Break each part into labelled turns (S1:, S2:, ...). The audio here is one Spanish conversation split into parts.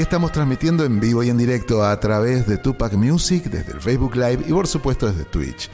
S1: Estamos transmitiendo en vivo y en directo a través de Tupac Music, desde el Facebook Live y por supuesto desde Twitch.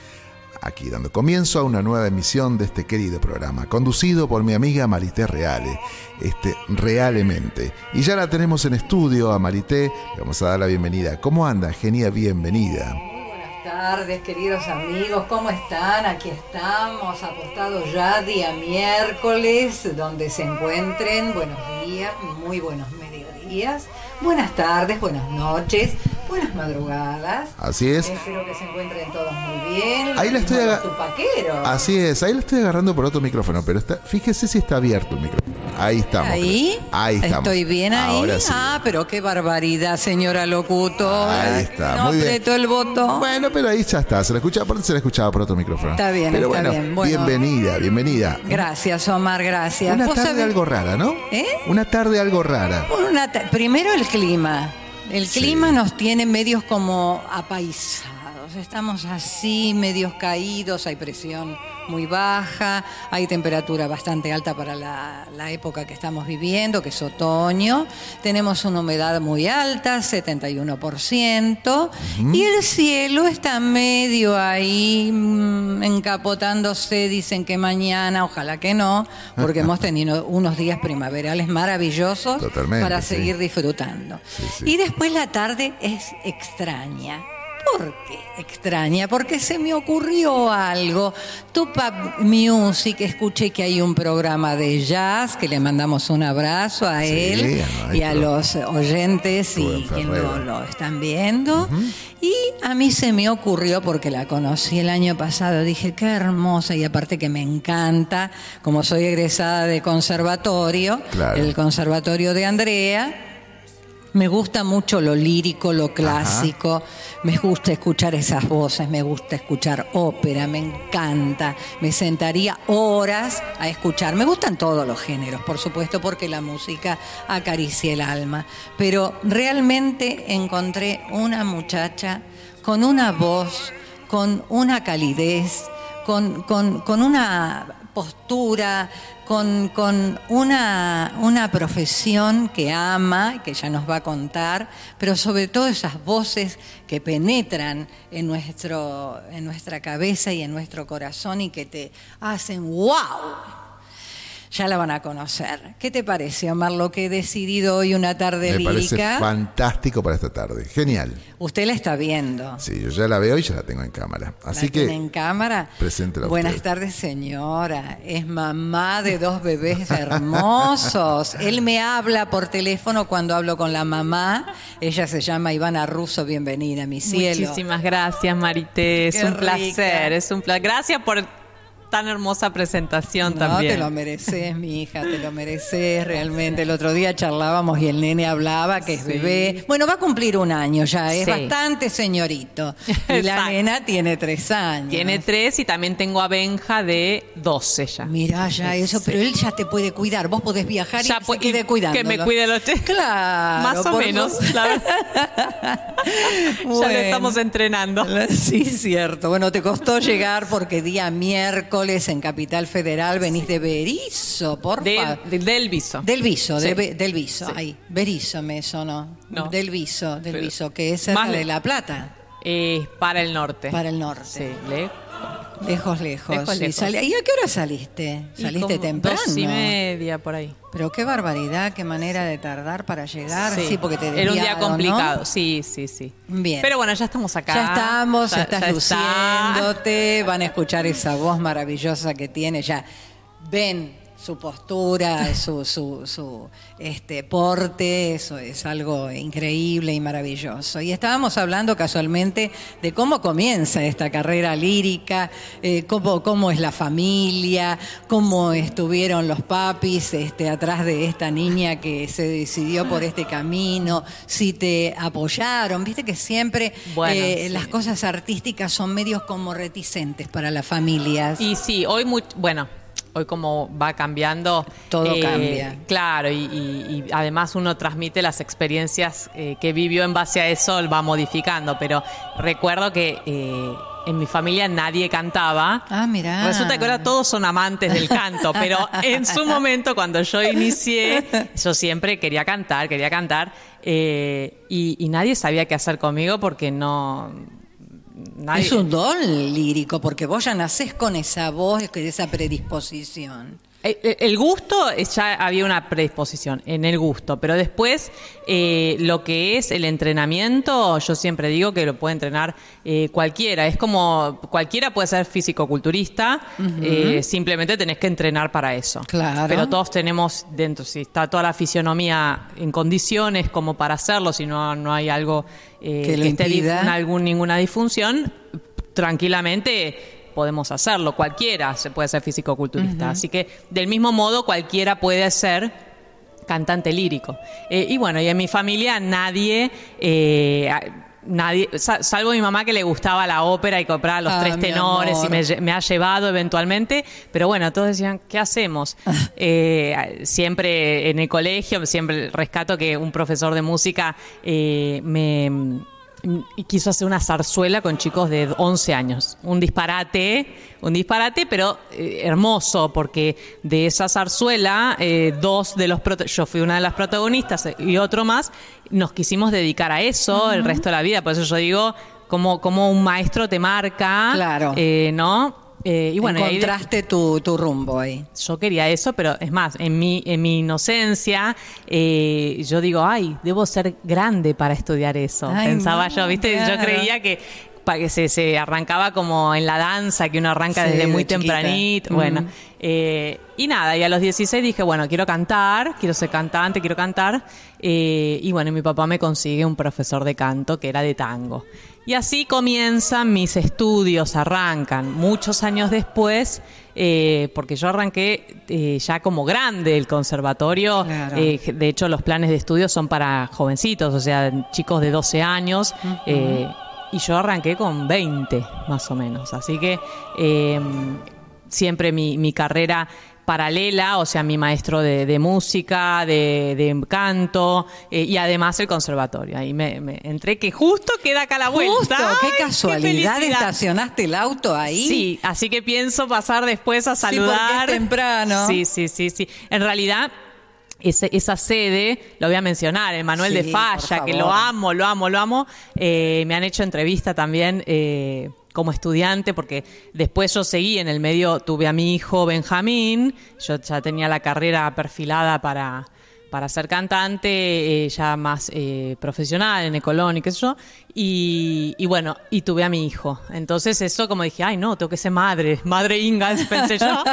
S1: Aquí dando comienzo a una nueva emisión de este querido programa, conducido por mi amiga Marité Reale, este Realmente. Y ya la tenemos en estudio a Marité, le vamos a dar la bienvenida. ¿Cómo anda? Genia, bienvenida.
S2: Buenas tardes, queridos amigos, ¿cómo están? Aquí estamos, apostados ya día miércoles, donde se encuentren. Buenos días, muy buenos mediodías, buenas tardes, buenas noches, buenas madrugadas.
S1: Así es.
S2: Espero que se encuentren todos muy bien.
S1: Ahí la estoy
S2: Como
S1: aga-
S2: tupaquero.
S1: Así es, ahí lo estoy agarrando por otro micrófono, pero está, fíjese si está abierto el micrófono. Ahí estamos.
S2: Ahí,
S1: Ahí estamos.
S2: Estoy bien ahí.
S1: Ahora sí.
S2: Ah, pero qué barbaridad, señora locutor.
S1: Ahí está,
S2: No
S1: muy bien.
S2: apretó el botón.
S1: Bueno, pero ahí ya está. Se la escuchaba, aparte se la escuchaba por otro micrófono.
S2: Está bien,
S1: pero
S2: está
S1: bueno,
S2: bien. Bueno.
S1: bienvenida, bienvenida.
S2: Gracias, Omar, gracias.
S1: Una tarde
S2: sabés-
S1: algo rara, ¿no?
S2: ¿Eh?
S1: Una tarde algo rara.
S2: Por una ta- primero el clima. El
S1: Sí.
S2: clima nos tiene medios como Estamos así, medios caídos, hay presión muy baja, hay temperatura bastante alta para la, la época que estamos viviendo, que es otoño. Tenemos una humedad muy alta, 71%, y el cielo está medio ahí mm, encapotándose, dicen que mañana, ojalá que no, porque hemos tenido unos días primaverales maravillosos
S1: Totalmente,
S2: para
S1: sí.
S2: seguir disfrutando.
S1: Sí, sí.
S2: Y después la tarde es extraña. ¿Por qué extraña? Porque se me ocurrió algo. Tupac Music, escuché que hay un programa de jazz, que le mandamos un abrazo a él y a los oyentes y quien lo, lo están viendo. Y a mí se me ocurrió, porque la conocí el año pasado, dije, qué hermosa, y aparte que me encanta, como soy egresada de conservatorio,
S1: Claro.
S2: el conservatorio de Andrea, me gusta mucho lo lírico, lo clásico, me gusta escuchar esas voces, me gusta escuchar ópera, me encanta, me sentaría horas a escuchar. Me gustan todos los géneros, por supuesto, porque la música acaricia el alma, pero realmente encontré una muchacha con una voz, con una calidez, con, con- con una postura, con, con una, una profesión que ama, que ya nos va a contar, pero sobre todo esas voces que penetran en, nuestro, en nuestra cabeza y en nuestro corazón y que te hacen wow. Ya la van a conocer. ¿Qué te parece, Omar, lo que he decidido hoy una tarde
S1: Me parece
S2: lírica?
S1: fantástico para esta tarde. Genial.
S2: Usted la está viendo.
S1: Sí, yo ya la veo y ya la tengo en cámara. Así
S2: ¿La
S1: que
S2: tiene en cámara?
S1: preséntela
S2: Buenas
S1: usted.
S2: tardes, señora. Es mamá de dos bebés hermosos. Él me habla por teléfono cuando hablo con la mamá. Ella se llama Ivana Russo. Bienvenida, mi cielo.
S3: Muchísimas gracias, Marité. Es
S2: Qué
S3: un
S2: rica.
S3: placer, es un placer. Gracias por tan hermosa presentación
S2: No,
S3: también.
S2: te lo mereces, mi hija, te lo mereces realmente. El otro día charlábamos y el nene hablaba que es bebé. Bueno, va a cumplir un año ya, es
S3: Sí.
S2: bastante señorito. Y la nena tiene tres años.
S3: Tiene tres y también tengo a Benja de 12 ya.
S2: Mirá ya eso, pero él ya te puede cuidar. Vos podés viajar
S3: Ya
S2: y se quede
S3: y
S2: cuidando.
S3: que me cuide los tres.
S2: Claro.
S3: Más o menos, la verdad. Ya lo estamos entrenando.
S2: Sí, cierto. Bueno, te costó llegar porque día miércoles en Capital Federal venís de Berizo, por favor.
S3: de- del viso.
S2: Del Viso,
S3: Sí.
S2: de Be- del Viso,
S3: Sí.
S2: ahí. Berizo me sonó.
S3: No.
S2: Del Viso, del
S3: Pero-
S2: Viso, que es cerca de La Plata,
S3: Eh, para el norte.
S2: para el norte.
S3: Sí, le-
S2: Lejos, lejos.
S3: Lejos.
S2: Sali- ¿Y a qué hora saliste?
S3: y
S2: ¿Saliste temprano?
S3: Dos y media por ahí.
S2: Pero qué barbaridad, qué manera de tardar para llegar. Sí, porque te
S3: Era un día complicado, sí, sí, sí.
S2: Bien.
S3: Pero bueno, ya estamos acá.
S2: Ya estamos,
S3: Ya-
S2: estás
S3: ya está.
S2: luciéndote, van a escuchar esa voz maravillosa que tiene, ya ven su postura, su, su, su este, porte, eso es algo increíble y maravilloso. Y estábamos hablando casualmente de cómo comienza esta carrera lírica, eh, cómo, cómo es la familia, cómo estuvieron los papis este, atrás de esta niña que se decidió por este camino, si te apoyaron, viste que siempre
S3: Bueno,
S2: eh,
S3: sí.
S2: las cosas artísticas son medios como reticentes para las familias.
S3: Y sí, hoy, much- bueno, hoy como va cambiando. eh,
S2: Todo cambia.
S3: Claro, y, y- y además uno transmite las experiencias eh, que vivió en base a eso, va modificando. Pero recuerdo que eh, en mi familia nadie cantaba.
S2: Ah, mira.
S3: Resulta que ahora todos son amantes del canto, pero en su momento, cuando yo inicié, yo siempre quería cantar, quería cantar, eh, y, y nadie sabía qué hacer conmigo porque no
S2: es un don lírico, porque vos ya nacés con esa voz, con esa predisposición.
S3: El, gusto, ya había una predisposición en el gusto, pero después eh, lo que es el entrenamiento, yo siempre digo que lo puede entrenar eh, cualquiera. Es como cualquiera puede ser físico-culturista, eh, simplemente tenés que entrenar para eso.
S2: Claro.
S3: Pero todos tenemos dentro, si está toda la fisionomía en condiciones como para hacerlo, si no, no hay algo
S2: que, que esté
S3: algún, ninguna disfunción, tranquilamente podemos hacerlo, cualquiera se puede ser físico-culturista. Así que del mismo modo cualquiera puede ser cantante lírico. Eh, y bueno, y en mi familia nadie... Eh, nadie, salvo mi mamá que le gustaba la ópera y compraba los ah, tres tenores y me, ha llevado eventualmente, pero bueno, todos decían, ¿qué hacemos? Eh, siempre en el colegio, siempre rescato que un profesor de música me y quiso hacer una zarzuela con chicos de 11 años. Un disparate, un disparate, pero eh, hermoso, porque de esa zarzuela, eh, dos de los yo fui una de las protagonistas y otro más, nos quisimos dedicar a eso el resto de la vida. Por eso yo digo, como, como un maestro te marca,
S2: claro.
S3: Eh, ¿no?
S2: Eh, y bueno, Encontraste tu, tu, rumbo ahí.
S3: Yo quería eso, pero es más, en mi, en mi inocencia, eh, yo digo, ay, debo ser grande para estudiar eso. Pensaba yo, ¿viste? Yo creía que que se, se, arrancaba como en la danza, que uno arranca desde muy tempranito. Bueno, eh, y nada, y a los 16 dije, bueno, quiero cantar, quiero ser cantante, quiero cantar. y bueno, mi papá me consigue un profesor de canto que era de tango. Y así comienzan mis estudios, arrancan. Muchos años después, eh, porque yo arranqué eh, ya como grande el conservatorio, eh, de hecho los planes de estudio son para jovencitos, o sea, chicos de 12 años, y yo arranqué con 20 más o menos, así que siempre mi, mi carrera paralela, o sea, mi maestro de, música, de, canto eh, y además el conservatorio. Ahí me, entré que justo queda acá la vuelta.
S2: Justo, qué casualidad, estacionaste el auto ahí.
S3: Sí, así que pienso pasar después a saludar.
S2: Sí, temprano.
S3: Sí, sí, sí, sí. En realidad esa sede, lo voy a mencionar, el Manuel de Falla, que lo amo, lo amo, lo amo. Eh, me han hecho entrevista también eh, como estudiante, porque después yo seguí en el medio, tuve a mi hijo Benjamín, yo ya tenía la carrera perfilada para, para ser cantante, eh, ya más eh, profesional en Ecolón y qué sé yo. Y, bueno, y tuve a mi hijo. Entonces eso como dije, ay no, tengo que ser madre, madre Ingalls, pensé yo.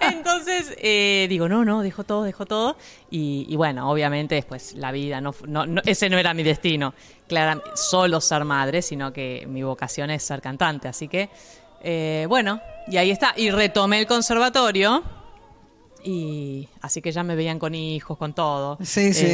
S3: Entonces eh, digo, no, no, dejo todo, dejo todo. Y, bueno, obviamente después la vida, no, no, ese no era mi destino, claro, solo ser madre, sino que mi vocación es ser cantante. Así que, bueno, y ahí está. Y retomé el conservatorio y así que ya me veían con hijos, con todo.
S2: Sí, sí.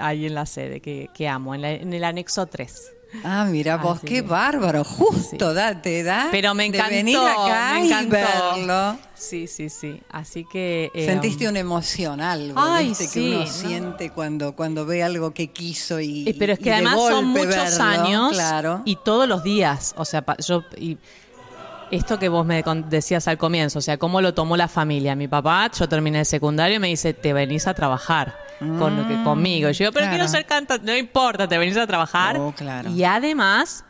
S3: ahí en la sede, que, amo, en, el anexo 3.
S2: Ah, mira vos, qué bárbaro, justo da, te da
S3: Pero me encantó,
S2: de venir acá
S3: me encantó.
S2: y verlo.
S3: Sí, sí, sí. Así que
S2: eh, sentiste una emoción, algo, Ay, sí, que uno siente cuando cuando ve algo que quiso y
S3: eh, Pero es que además son muchos años
S2: claro.
S3: y todos los días, o sea, yo y esto que vos me decías al comienzo, o sea, cómo lo tomó la familia. Mi papá, yo terminé el secundario y me dice, te venís a trabajar con, que, mm, conmigo. yo digo, pero quiero ser cantante, no importa, te venís a trabajar.
S2: Oh, claro.
S3: Y además,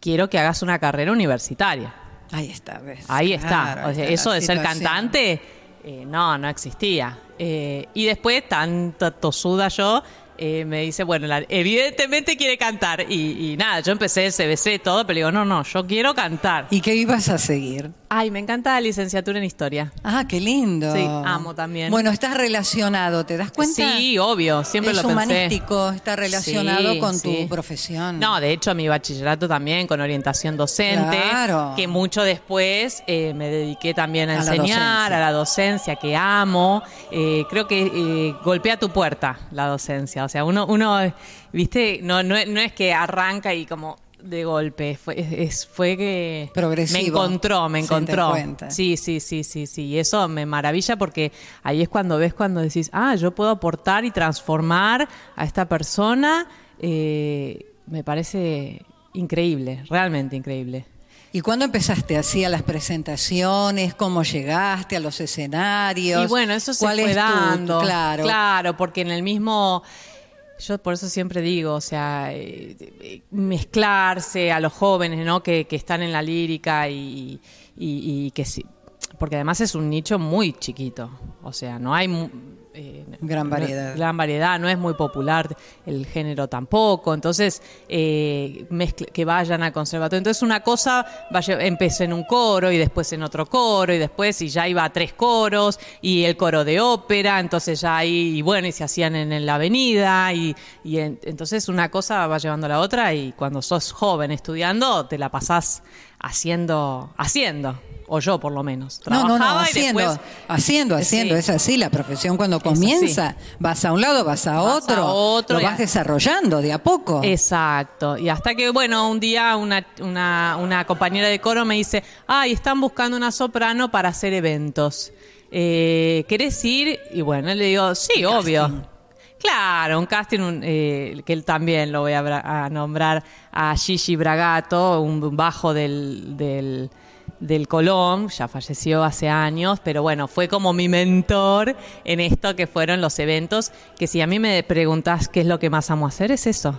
S3: quiero que hagas una carrera universitaria.
S2: Ahí está, ¿ves?
S3: Ahí está. O sea, eso de ser cantante, eh, no, no existía. Eh, y después, tanto tosuda yo, eh, me dice, bueno, evidentemente quiere cantar. Y, y, nada, yo empecé el CBC, todo, pero digo, no, no, yo quiero cantar.
S2: ¿Y qué ibas a seguir?
S3: Ay, me encanta la licenciatura en historia.
S2: Ah, qué lindo.
S3: Sí, amo también.
S2: Bueno, estás relacionado, ¿te das cuenta?
S3: Sí, obvio, siempre lo
S2: pensé. humanístico, está relacionado con tu profesión.
S3: No, de hecho, mi bachillerato también con orientación docente.
S2: Claro.
S3: Que mucho después eh, me dediqué también a, enseñar, a la docencia, que amo. Eh, creo que golpea tu puerta la docencia. O sea, uno, uno viste, no, no, no es que arranca y como de golpe. Fue, es, fue que me encontró, me encontró. Sí, sí, sí, sí, sí. Y eso me maravilla porque ahí es cuando ves cuando decís, ah, yo puedo aportar y transformar a esta persona. Eh, me parece increíble, realmente increíble.
S2: ¿Y cuándo empezaste así a las presentaciones? ¿Cómo llegaste a los escenarios?
S3: Y bueno, eso se fue dando. claro. Claro, porque en el mismo yo por eso siempre digo, o sea, eh, mezclarse a los jóvenes, ¿no? Que, están en la lírica y, y que sí, porque además es un nicho muy chiquito, o sea, no hay
S2: eh, gran variedad.
S3: gran variedad, no es muy popular el género tampoco, entonces eh, que vayan al conservatorio. Entonces una cosa vaya, empezó en un coro y después en otro coro y después y ya iba a tres coros y el coro de ópera, entonces ya ahí, y bueno, y se hacían en, la avenida y, entonces una cosa va llevando a la otra y cuando sos joven estudiando te la pasás haciendo, haciendo o yo por lo menos.
S2: no, no, no, haciendo, haciendo, haciendo, es así la profesión cuando comienza, vas a un lado, vas a otro, lo vas desarrollando de a poco.
S3: Exacto, y hasta que, bueno, un día una, una, una compañera de coro me dice, ay, están buscando una soprano para hacer eventos. Eh, ¿Querés ir? Y bueno, le digo, sí, obvio. Claro, un casting eh, que él también lo voy a, nombrar a Gigi Bragato, un bajo del, del del Colón, ya falleció hace años, pero bueno, fue como mi mentor en esto que fueron los eventos, que si a mí me preguntas qué es lo que más amo hacer, es eso.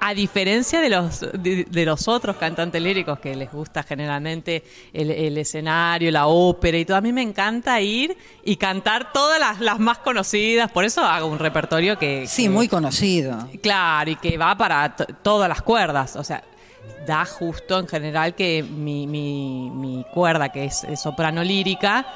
S3: A diferencia de los, de, los otros cantantes líricos que les gusta generalmente el, escenario, la ópera y todo, a mí me encanta ir y cantar todas las, las más conocidas, por eso hago un repertorio que...
S2: Sí, muy conocido.
S3: Claro, y que va para todas las cuerdas, o sea, da justo en general que mi, mi, cuerda, que es, soprano lírica,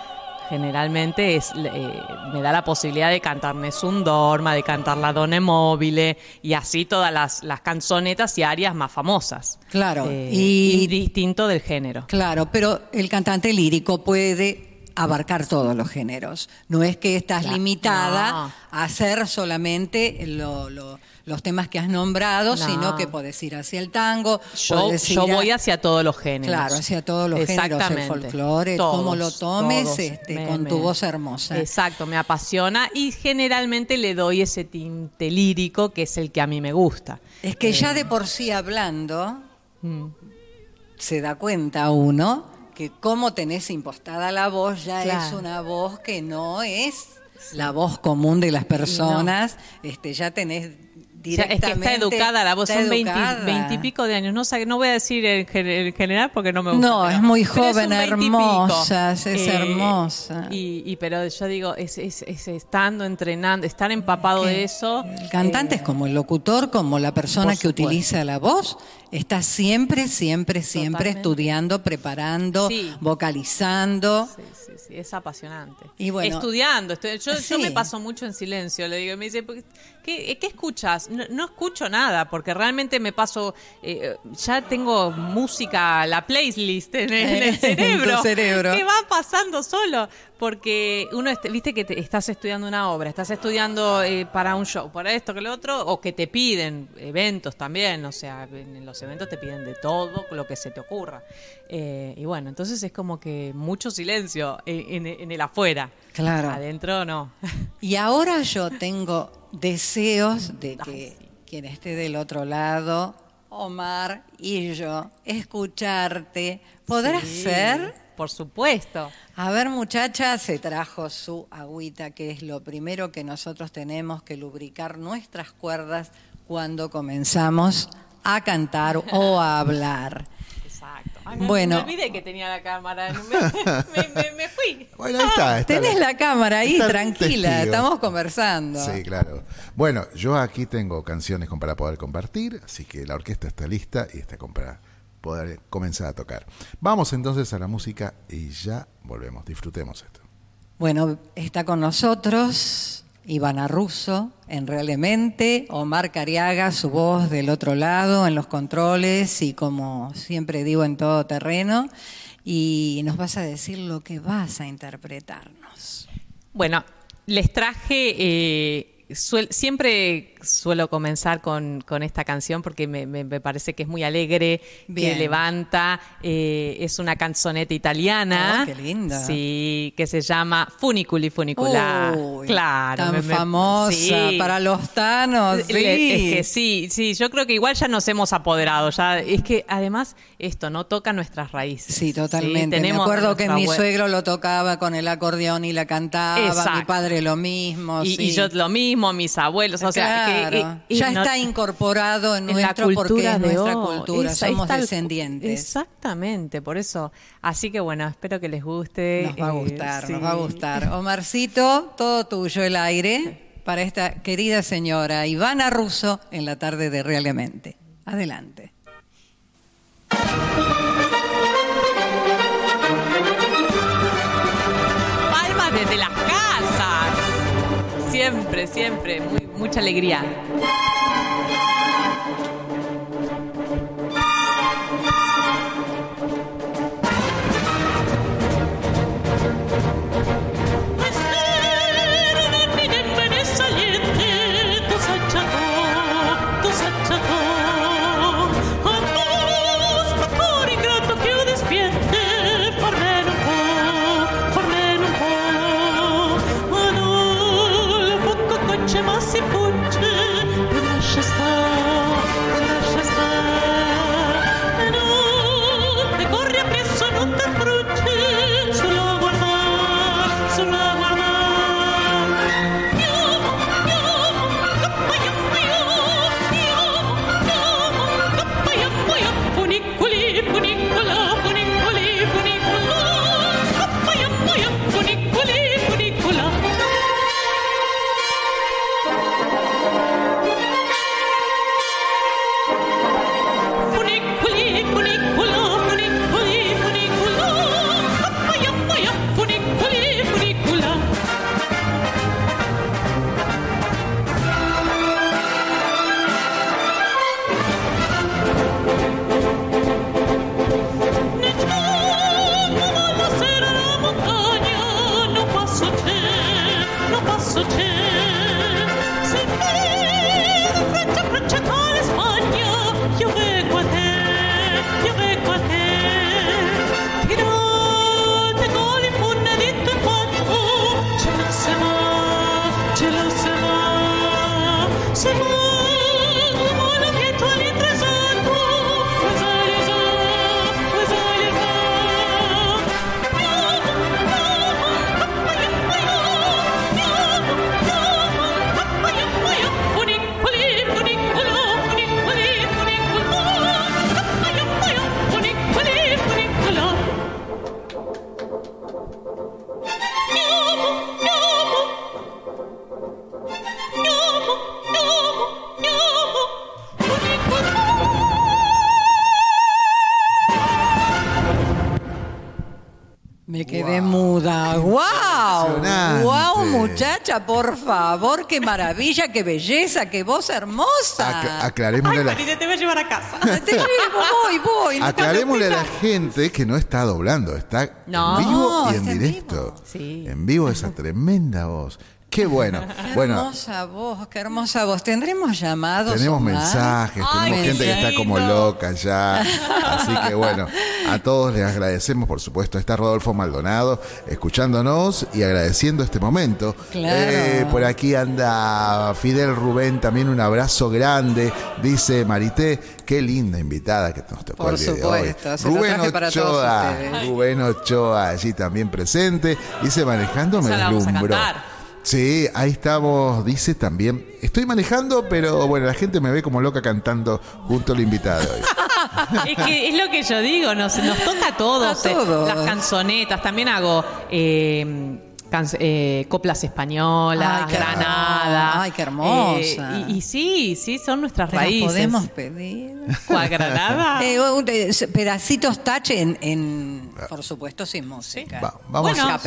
S3: generalmente es, eh, me da la posibilidad de cantar Nessun Dorma, de cantar La Donna Mobile y así todas las, las canzonetas y arias más famosas.
S2: Claro.
S3: Eh, y, distinto del género.
S2: Claro, pero el cantante lírico puede abarcar todos los géneros. No es que estás limitada a hacer solamente lo los temas que has nombrado, sino que podés ir hacia el tango.
S3: Yo, yo voy hacia todos los géneros.
S2: Claro, hacia todos los géneros, el folclore, como lo tomes este, con tu voz hermosa.
S3: Exacto, me apasiona y generalmente le doy ese tinte lírico que es el que a mí me gusta.
S2: Es que ya eh, de por sí hablando, mm. se da cuenta uno que como tenés impostada la voz ya es una voz que no es la voz común de las personas, este, ya tenés
S3: es que está educada la voz, son veintipico de años. No, no voy a decir en, general porque no me gusta.
S2: No, es muy joven, hermosa, es eh, hermosa.
S3: Y, pero yo digo, es, estando, entrenando, estar empapado de eso.
S2: El cantante es eh, como el locutor, como la persona que utiliza la voz. Está siempre, siempre, siempre estudiando, preparando, vocalizando.
S3: Sí, sí, sí, es apasionante. Y bueno, Estudiando, yo, me paso mucho en silencio, le digo, me dice, ¿qué, qué escuchas? No, escucho nada, porque realmente me paso, eh, ya tengo música, la playlist en el, cerebro,
S2: cerebro.
S3: que va pasando solo, porque uno, viste que estás estudiando una obra, estás estudiando eh, para un show, para esto, que lo otro, o que te piden eventos también, o sea, en los eventos te piden de todo lo que se te ocurra. Eh, y bueno, entonces es como que mucho silencio en, en el afuera.
S2: Claro.
S3: Adentro no.
S2: Y ahora yo tengo deseos de que quien esté del otro lado, Omar y yo, escucharte. ¿Podrá ser?
S3: Por supuesto.
S2: A ver, muchacha, se trajo su agüita, que es lo primero que nosotros tenemos que lubricar nuestras cuerdas cuando comenzamos a cantar o a hablar
S3: bueno. Me olvidé que tenía la cámara. Me, fui.
S1: Bueno, ahí está.
S2: Tenés la, cámara ahí, tranquila. Estamos conversando.
S1: Sí, claro. Bueno, yo aquí tengo canciones para poder compartir, así que la orquesta está lista y está para poder comenzar a tocar. Vamos entonces a la música y ya volvemos. Disfrutemos esto.
S2: Bueno, está con nosotros Ivana Russo en Realmente, Omar Cariaga, su voz del otro lado en los controles y como siempre digo en todo terreno. Y nos vas a decir lo que vas a interpretarnos.
S3: Bueno, les traje, eh, siempre suelo comenzar con, con esta canción porque me, me, parece que es muy alegre, que levanta. Eh, es una canzoneta italiana.
S2: Oh, qué linda.
S3: Sí, que se llama Funiculi Funicular. claro.
S2: Tan famosa para los tanos. Sí.
S3: Es que sí, sí, yo creo que igual ya nos hemos apoderado. Ya, es que además esto no toca nuestras raíces.
S2: Sí, totalmente. me acuerdo que mi suegro lo tocaba con el acordeón y la cantaba, mi padre lo mismo.
S3: Y, yo lo mismo, mis abuelos. O sea,
S2: ya está incorporado en, nuestro porque es nuestra cultura, somos descendientes.
S3: Exactamente, por eso. Así que bueno, espero que les guste.
S2: Nos va a eh, gustar, nos va a gustar. Omarcito, todo tuyo el aire para esta querida señora Ivana Russo en la tarde de Realmente. Adelante.
S3: Siempre, siempre, muy, mucha alegría.
S2: Por favor, qué maravilla, qué belleza, qué voz hermosa.
S1: aclarémosle
S3: a la... te voy a llevar a casa.
S2: Te llevo, voy, voy.
S1: Aclarémosle a la gente que no está doblando, está en vivo y en directo. En vivo esa tremenda voz. Qué bueno.
S2: Qué hermosa voz, qué hermosa voz. ¿Tendremos llamados?
S1: Tenemos mensajes, tenemos gente que está como loca ya. Así que bueno, a todos les agradecemos, por supuesto. Está Rodolfo Maldonado escuchándonos y agradeciendo este momento. Eh, por aquí anda Fidel Rubén, también un abrazo grande. Dice Marité, qué linda invitada que nos tocó
S2: por supuesto,
S1: Rubén Ochoa, Rubén Ochoa allí también presente. Dice manejando me deslumbro. Sí, ahí estamos, dice también. Estoy manejando, pero bueno, la gente me ve como loca cantando junto al invitado.
S3: es que es lo que yo digo, nos, nos toca a todos. Eh, las canzonetas, también hago eh, eh, coplas españolas, Granada.
S2: Ay, qué hermosa.
S3: y, sí, sí, son nuestras raíces.
S2: podemos pedir?
S3: ¿Cuál Granada?
S2: pedacitos touch en por supuesto sin música.
S1: vamos,
S2: bueno,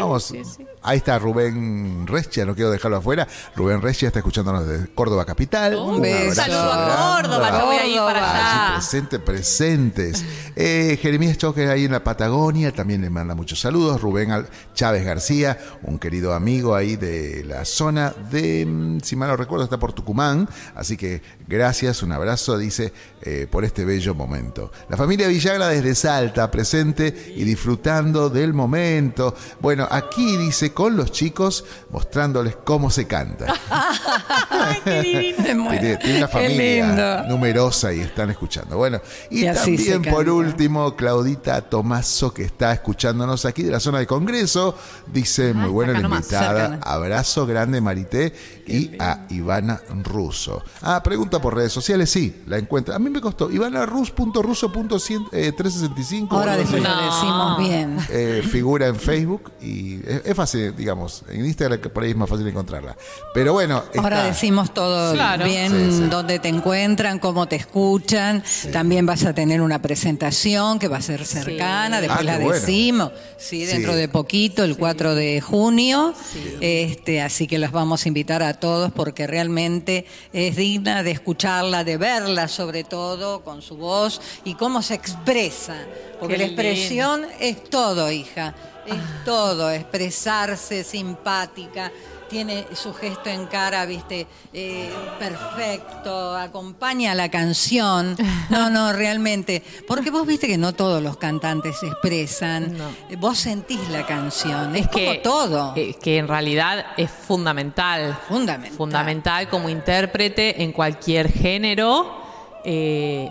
S1: vamos. Ahí está Rubén Reschia, no quiero dejarlo afuera. Rubén Reschia está escuchándonos desde Córdoba Capital.
S3: Un, saludo a Córdoba, que voy a ir para allá.
S1: presente, presentes. Eh, Jeremías Choque ahí en la Patagonia también le manda muchos saludos. Rubén Chávez García, un querido amigo ahí de la zona de, mm, si mal no recuerdo, está por Tucumán. Así que gracias, un abrazo, dice, eh, por este bello momento. La familia Villagra desde Salta, presente y disfrutando del momento. Bueno, aquí dice con los chicos, mostrándoles cómo se canta. tiene, una familia numerosa y están escuchando. Bueno, y, también por último, Claudita Tomaso, que está escuchándonos aquí de la zona de Congreso, dice, ah, muy buena la invitada, abrazo grande Marité y a Ivana Russo. Ah, pregunta por redes sociales, sí, la encuentra. A mí me costó ivanarus.russo.365.
S2: Ahora lo decimos bien.
S1: Eh, figura en Facebook y es, fácil, digamos, en Instagram por ahí es más fácil encontrarla. Pero bueno.
S2: Ahora decimos todo bien, dónde te encuentran, cómo te escuchan. También vas a tener una presentación que va a ser cercana, después ah, la decimos, sí, dentro de poquito, el 4 de junio. Este, así que los vamos a invitar a todos porque realmente es digna de escucharla, de verla sobre todo con su voz y cómo se expresa. Porque la expresión es todo, hija. Es ah. todo, expresarse simpática, tiene su gesto en cara, viste, eh, perfecto, acompaña la canción. No, no, realmente. Porque vos viste que no todos los cantantes se expresan. Vos sentís la canción. Es, que, todo.
S3: Es que en realidad es fundamental.
S2: Fundamental.
S3: Fundamental como intérprete en cualquier género. Eh,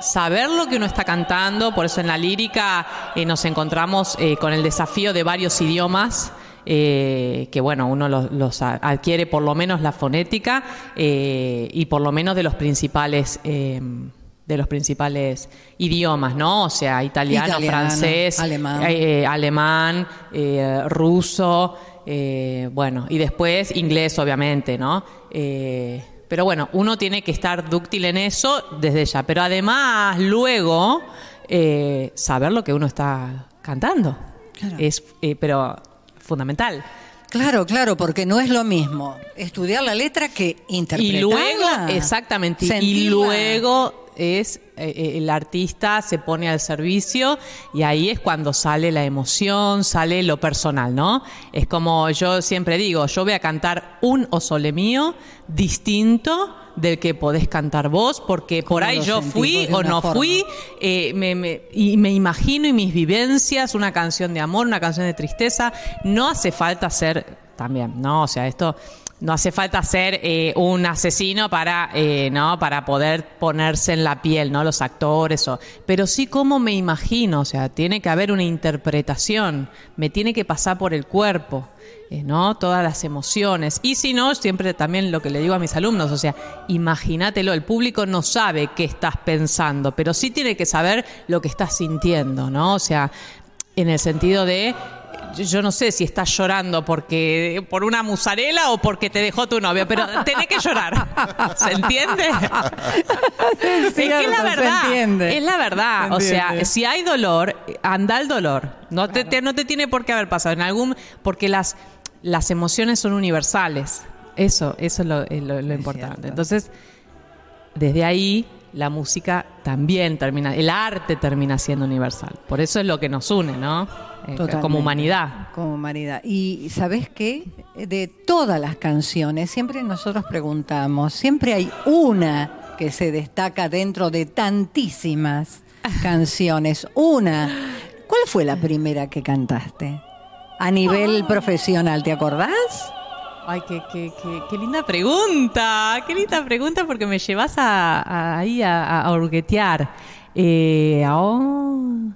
S3: saber lo que uno está cantando, por eso en la lírica eh, nos encontramos con el desafío de varios idiomas eh, que bueno, uno los, adquiere por lo menos la fonética eh, y por lo menos de los principales eh, de los principales idiomas, ¿no? O sea, italiano, francés, alemán, ruso, bueno, y después inglés, obviamente, ¿no? Pero bueno, uno tiene que estar dúctil en eso desde ya, pero además luego saber lo que uno está cantando. Es, pero fundamental.
S2: Claro, claro, porque no es lo mismo estudiar la letra que interpretarla.
S3: Y luego, exactamente, y luego es eh, eh, el artista se pone al servicio y ahí es cuando sale la emoción, sale lo personal, ¿no? Es como yo siempre digo, yo voy a cantar un o sole mío distinto del que podés cantar vos, porque por ahí yo fui o no fui, eh, me, y me imagino y mis vivencias, una canción de amor, una canción de tristeza, no hace falta ser también, ¿no? O sea, esto no hace falta ser eh, un asesino para, eh, ¿no? para poder ponerse en la piel, ¿no? Los actores, o, pero sí como me imagino, o sea, tiene que haber una interpretación, me tiene que pasar por el cuerpo. Eh, ¿no? Todas las emociones. Y si no, siempre también lo que le digo a mis alumnos, o sea, imagínatelo, el público no sabe qué estás pensando, pero sí tiene que saber lo que estás sintiendo, ¿no? O sea, en el sentido de yo no sé si estás llorando porque por una musarela o porque te dejó tu novio, pero tenés que llorar. ¿Se entiende? es que es la verdad. Es la verdad. O sea, si hay dolor, anda el dolor. No te, no te tiene por qué haber pasado en algún porque las las emociones son universales. Eso, eso es lo, importante. Entonces, desde ahí la música también termina, el arte termina siendo universal. Por eso es lo que nos une, ¿no? Como humanidad.
S2: Como humanidad. Y ¿sabes qué? De todas las canciones, siempre nosotros preguntamos, siempre hay una que se destaca dentro de tantísimas canciones. Una. ¿Cuál fue la primera que cantaste? A nivel profesional, ¿te acordás?
S3: Ay, qué, qué, qué, linda pregunta, qué linda pregunta porque me llevas a, ahí a, a, Eh, oh.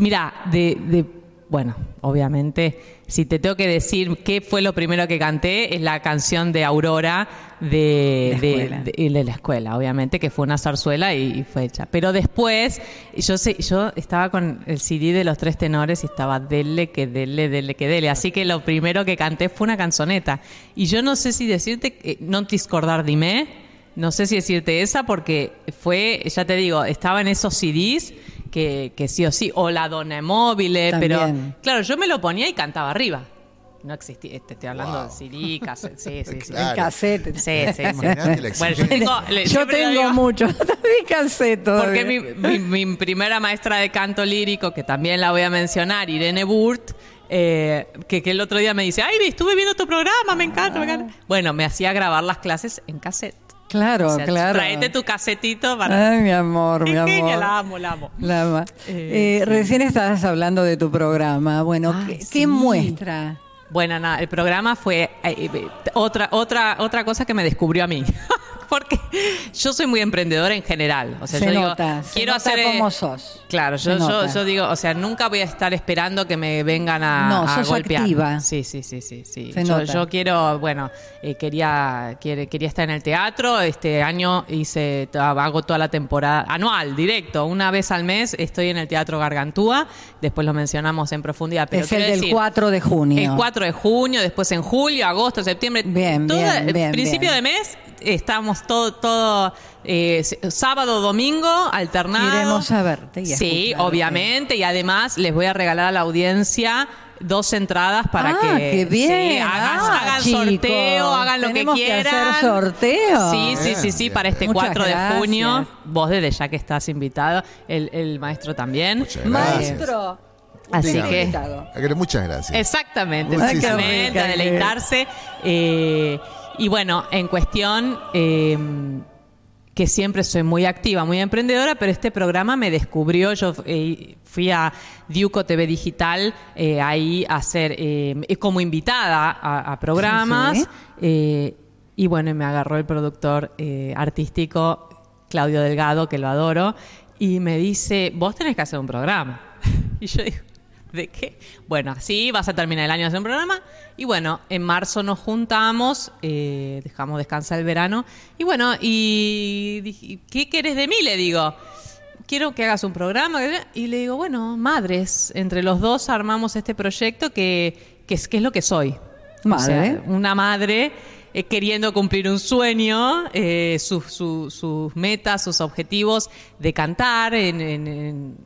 S3: Mira, de, de, bueno, obviamente si te tengo que decir qué fue lo primero que canté, es la canción de Aurora de, de, la escuela, obviamente, que fue una zarzuela y, fue hecha. Pero después, yo sé, yo estaba con el CD de los tres tenores y estaba dele, que dele, dele, que dele. Así que lo primero que canté fue una canzoneta. Y yo no sé si decirte, eh, no te discordar, dime. No sé si decirte esa porque fue, ya te digo, estaba en esos CDs que, que sí o sí, o la dona móvil, pero claro, yo me lo ponía y cantaba arriba. No existía, te estoy hablando de CD, cassette, sí, sí, sí.
S2: El cassette.
S3: Sí, sí. Bueno, yo tengo,
S2: yo tengo mucho, mi cassette
S3: Porque mi, mi, primera maestra de canto lírico, que también la voy a mencionar, Irene Burt, eh, que, que, el otro día me dice, ay, estuve viendo tu programa, me encanta, me encanta. Bueno, me hacía grabar las clases en cassette.
S2: Claro, claro.
S3: Traete tu casetito para.
S2: Ay, mi amor, mi amor.
S3: la amo, la amo.
S2: La amo. Eh, eh, recién estabas hablando de tu programa. Bueno, ¿qué, muestra?
S3: Bueno, nada, el programa fue otra, otra, otra cosa que me descubrió a mí. porque yo soy muy emprendedora en general. O sea,
S2: se
S3: yo
S2: nota,
S3: digo, quiero
S2: hacer. como sos.
S3: Claro, yo, yo, digo, o sea, nunca voy a estar esperando que me vengan a,
S2: no,
S3: a
S2: golpear. Activa.
S3: Sí, sí, sí, sí. sí. Yo, yo, quiero, bueno, eh, quería, quería estar en el teatro. Este año hice, hago toda la temporada anual, directo, una vez al mes estoy en el Teatro Gargantúa. Después lo mencionamos en profundidad. Pero
S2: es el del 4 de junio.
S3: El 4 de junio, después en julio, agosto, septiembre.
S2: Bien, bien, bien.
S3: Principio de mes estamos todo, todo eh, sábado, domingo, alternado.
S2: Iremos a verte.
S3: sí, obviamente. Y además les voy a regalar a la audiencia dos entradas para
S2: ah,
S3: que
S2: bien.
S3: hagan, ah, sorteo, hagan lo que quieran.
S2: Que hacer sorteo.
S3: Sí, sí, sí, sí, para este 4 de junio. Vos desde ya que estás invitado, el, el maestro también.
S2: Maestro.
S3: Así que,
S1: muchas gracias.
S3: Exactamente, exactamente, a deleitarse. Eh, y bueno, en cuestión, em, que siempre soy muy activa, muy emprendedora, pero este programa me descubrió, yo eh, fui a Duco TV Digital eh, ahí a ser em, como invitada a, programas. Eh, y bueno, me agarró el productor artístico Claudio Delgado, que lo adoro, y me dice, vos tenés que hacer un programa. y yo digo, ¿De qué? Bueno, así vas a terminar el año de hacer un programa. Y bueno, en marzo nos juntamos, eh, dejamos descansar el verano. Y bueno, y ¿qué querés de mí? Le digo, quiero que hagas un programa. Y le digo, bueno, madres, entre los dos armamos este proyecto que, que, es, que es lo que soy.
S2: Madre.
S3: una madre eh, queriendo cumplir un sueño, eh, sus metas, sus objetivos de cantar en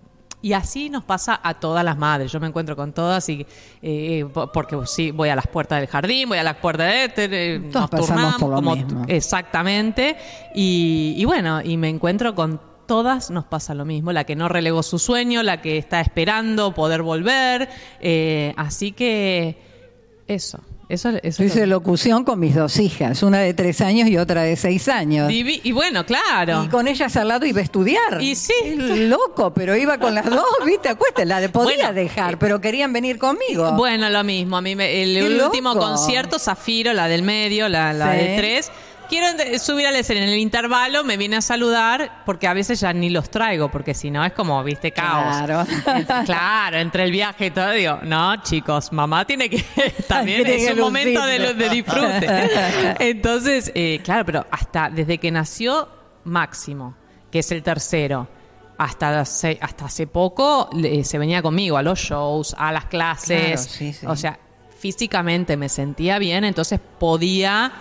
S3: y así nos pasa a todas las madres. Yo me encuentro con todas y eh, porque sí voy a las puertas del jardín, voy a las puertas de este,
S2: nos turnamos por lo mismo.
S3: exactamente. Y, y bueno, y me encuentro con todas nos pasa lo mismo, la que no relegó su sueño, la que está esperando poder volver. Eh, así que eso. Eso, eso
S2: hice locución con mis dos hijas, una de tres años y otra de seis años.
S3: y bueno, claro.
S2: Y con ellas al lado iba a estudiar.
S3: Y sí.
S2: Loco, pero iba con las dos, ¿viste? Acuérdate, la podía dejar, pero querían venir conmigo.
S3: Bueno, lo mismo. A mí el, último concierto, Zafiro, la del medio, la, la de tres quiero subir al escenario en el intervalo, me viene a saludar, porque a veces ya ni los traigo, porque si no es como, viste, caos.
S2: Claro.
S3: claro, entre el viaje y todo, digo, no, chicos, mamá tiene que, también es un momento de, de, disfrute. Entonces, eh, claro, pero hasta desde que nació Máximo, que es el tercero, hasta hace, hasta hace poco se venía conmigo a los shows, a las clases. O sea, físicamente me sentía bien, entonces podía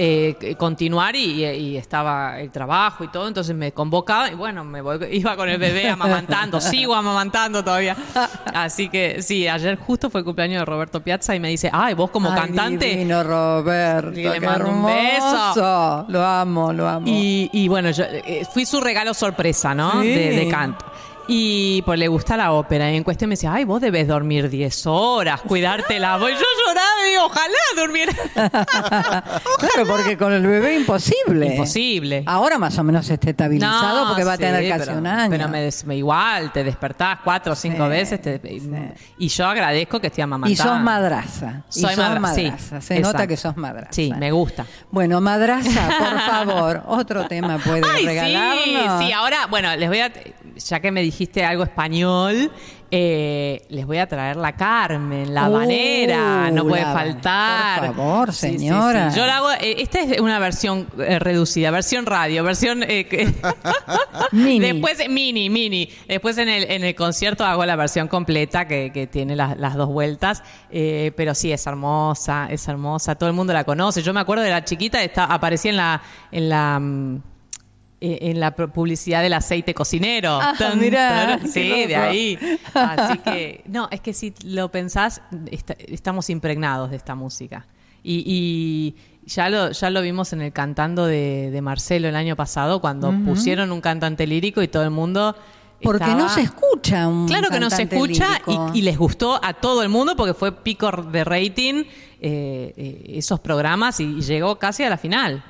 S3: eh, continuar y, estaba el trabajo y todo, entonces me convocaba y bueno, me iba con el bebé amamantando, sigo amamantando todavía. Así que sí, ayer justo fue el cumpleaños de Roberto Piazza y me dice, ay, vos como cantante.
S2: Divino Roberto, y le mando un beso. Lo amo, lo amo.
S3: Y, bueno, yo, eh, fui su regalo sorpresa, ¿no? de canto. Y pues le gusta la ópera. Y en cuestión me decía, ay, vos debes dormir 10 horas, cuidártela. Voy yo lloraba y digo, ojalá durmiera.
S2: claro, porque con el bebé imposible.
S3: Imposible.
S2: Ahora más o menos está estabilizado porque va a tener casi un año.
S3: Pero me, igual, te despertás cuatro o cinco veces. Y yo agradezco que esté amamantando.
S2: Y sos madraza. Soy madraza. Se nota que sos madraza.
S3: Sí, me gusta.
S2: Bueno, madraza, por favor, otro tema puede ay,
S3: Sí, sí, ahora, bueno, les voy a, ya que me dijiste dijiste algo español, eh, les voy a traer la Carmen, la manera, uh, no puede faltar.
S2: Por favor, señora.
S3: Yo la hago, eh, esta es una versión eh, reducida, versión radio, versión
S2: mini.
S3: Después mini, mini. Después en el, en el concierto hago la versión completa que, tiene las dos vueltas, pero sí es hermosa, es hermosa. Todo el mundo la conoce. Yo me acuerdo de la chiquita, está, aparecía en la en la mm, en la publicidad del aceite cocinero.
S2: Ah, mira,
S3: sí, de ahí. Así que, no, es que si lo pensás, estamos impregnados de esta música. Y, ya, lo, ya lo vimos en el cantando de, Marcelo el año pasado, cuando pusieron un cantante lírico y todo el mundo...
S2: Porque no se escucha un
S3: Claro que no se escucha y, les gustó a todo el mundo porque fue pico de rating eh, eh, esos programas y, llegó casi a la final.